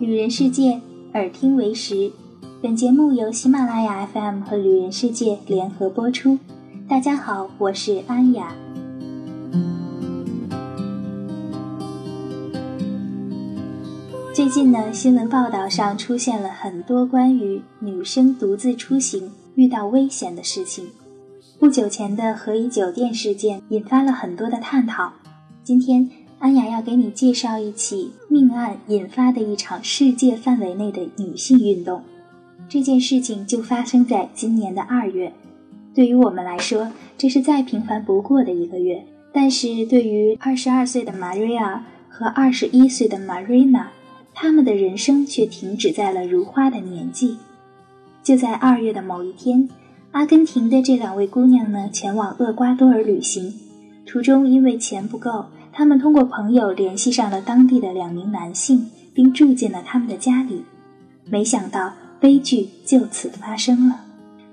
旅人世界，耳听为实。本节目由喜马拉雅 FM 和旅人世界联合播出。大家好，我是安雅。最近呢，新闻报道上出现了很多关于女生独自出行遇到危险的事情。不久前的和颐酒店事件引发了很多的探讨。今天。安雅要给你介绍一起命案引发的一场世界范围内的女性运动。这件事情就发生在今年的二月。对于我们来说，这是再平凡不过的一个月；但是对于二十二岁的 Maria 和二十一岁的 Marina，他们的人生却停止在了如花的年纪。就在二月的某一天，阿根廷的这两位姑娘呢，前往厄瓜多尔旅行，途中因为钱不够。他们通过朋友联系上了当地的两名男性，并住进了他们的家里。没想到悲剧就此发生了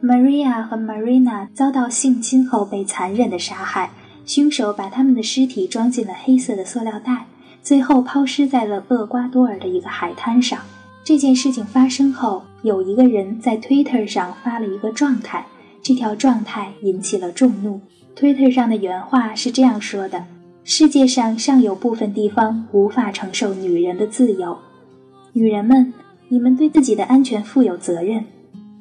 ，Maria 和 Marina 遭到性侵后被残忍的杀害，凶手把他们的尸体装进了黑色的塑料袋，最后抛尸在了厄瓜多尔的一个海滩上。这件事情发生后，有一个人在 Twitter 上发了一个状态，这条状态引起了众怒。Twitter 上的原话是这样说的。世界上尚有部分地方无法承受女人的自由，女人们，你们对自己的安全负有责任。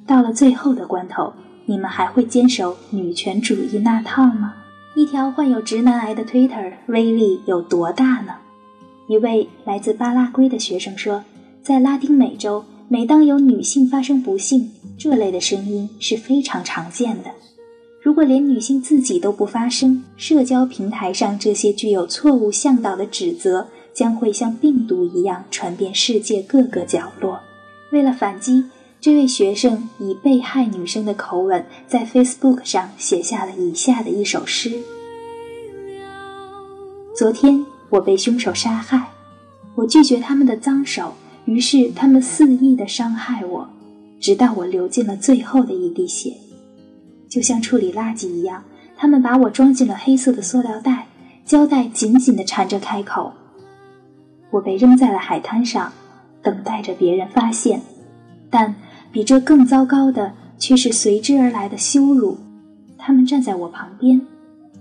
到了最后的关头，你们还会坚守女权主义那套吗？一条患有直男癌的 Twitter 威力有多大呢？一位来自巴拉圭的学生说，在拉丁美洲，每当有女性发生不幸，这类的声音是非常常见的。如果连女性自己都不发声，社交平台上这些具有错误向导的指责将会像病毒一样传遍世界各个角落。为了反击，这位学生以被害女生的口吻在 Facebook 上写下了以下的一首诗：昨天我被凶手杀害，我拒绝他们的脏手，于是他们肆意地伤害我，直到我流尽了最后的一滴血。就像处理垃圾一样，他们把我装进了黑色的塑料袋，胶带紧紧地缠着开口。我被扔在了海滩上，等待着别人发现。但比这更糟糕的却是随之而来的羞辱。他们站在我旁边，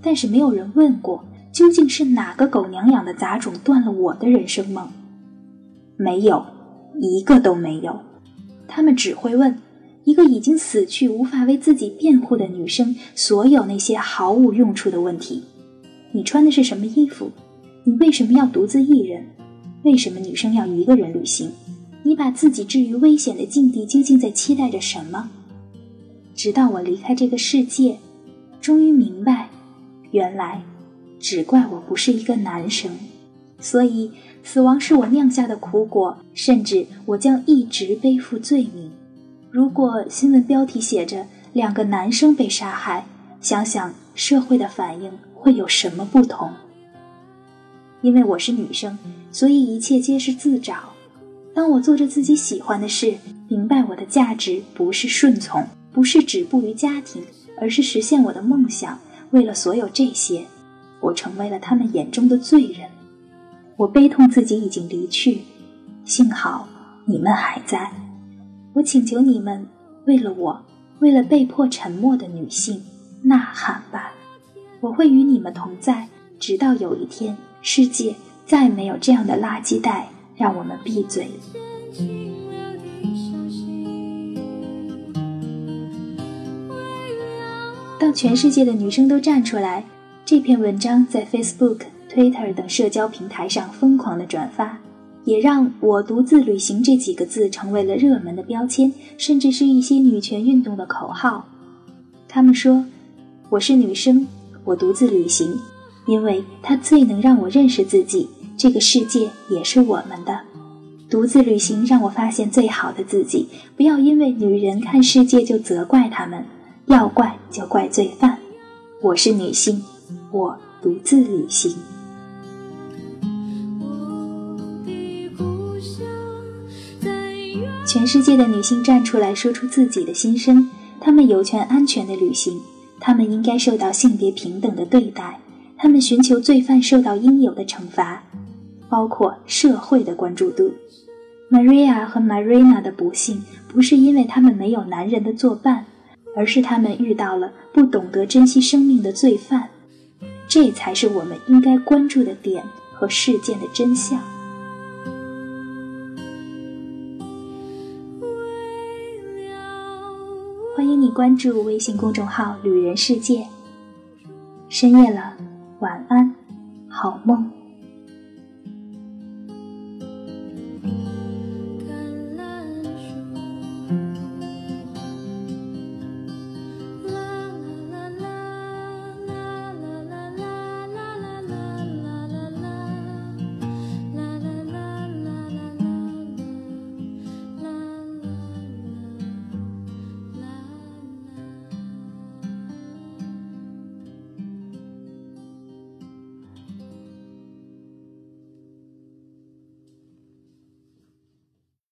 但是没有人问过，究竟是哪个狗娘养的杂种断了我的人生梦？没有，一个都没有。他们只会问。一个已经死去、无法为自己辩护的女生，所有那些毫无用处的问题：你穿的是什么衣服？你为什么要独自一人？为什么女生要一个人旅行？你把自己置于危险的境地，究竟在期待着什么？直到我离开这个世界，终于明白，原来只怪我不是一个男生，所以死亡是我酿下的苦果，甚至我将一直背负罪名。如果新闻标题写着两个男生被杀害，想想社会的反应会有什么不同？因为我是女生，所以一切皆是自找。当我做着自己喜欢的事，明白我的价值不是顺从，不是止步于家庭，而是实现我的梦想。为了所有这些，我成为了他们眼中的罪人。我悲痛自己已经离去，幸好你们还在。我请求你们，为了我，为了被迫沉默的女性，呐喊吧！我会与你们同在，直到有一天，世界再没有这样的垃圾袋让我们闭嘴。当全世界的女生都站出来，这篇文章在 Facebook、Twitter 等社交平台上疯狂的转发。也让我独自旅行这几个字成为了热门的标签，甚至是一些女权运动的口号。他们说：“我是女生，我独自旅行，因为它最能让我认识自己。这个世界也是我们的。独自旅行让我发现最好的自己。不要因为女人看世界就责怪他们，要怪就怪罪犯。我是女性，我独自旅行。”全世界的女性站出来说出自己的心声她们有权安全的履行她们应该受到性别平等的对待她们寻求罪犯受到应有的惩罚包括社会的关注度。Maria 和 marina 的不幸不是因为她们没有男人的作伴而是她们遇到了不懂得珍惜生命的罪犯这才是我们应该关注的点和事件的真相。欢迎你关注微信公众号旅人世界深夜了晚安好梦。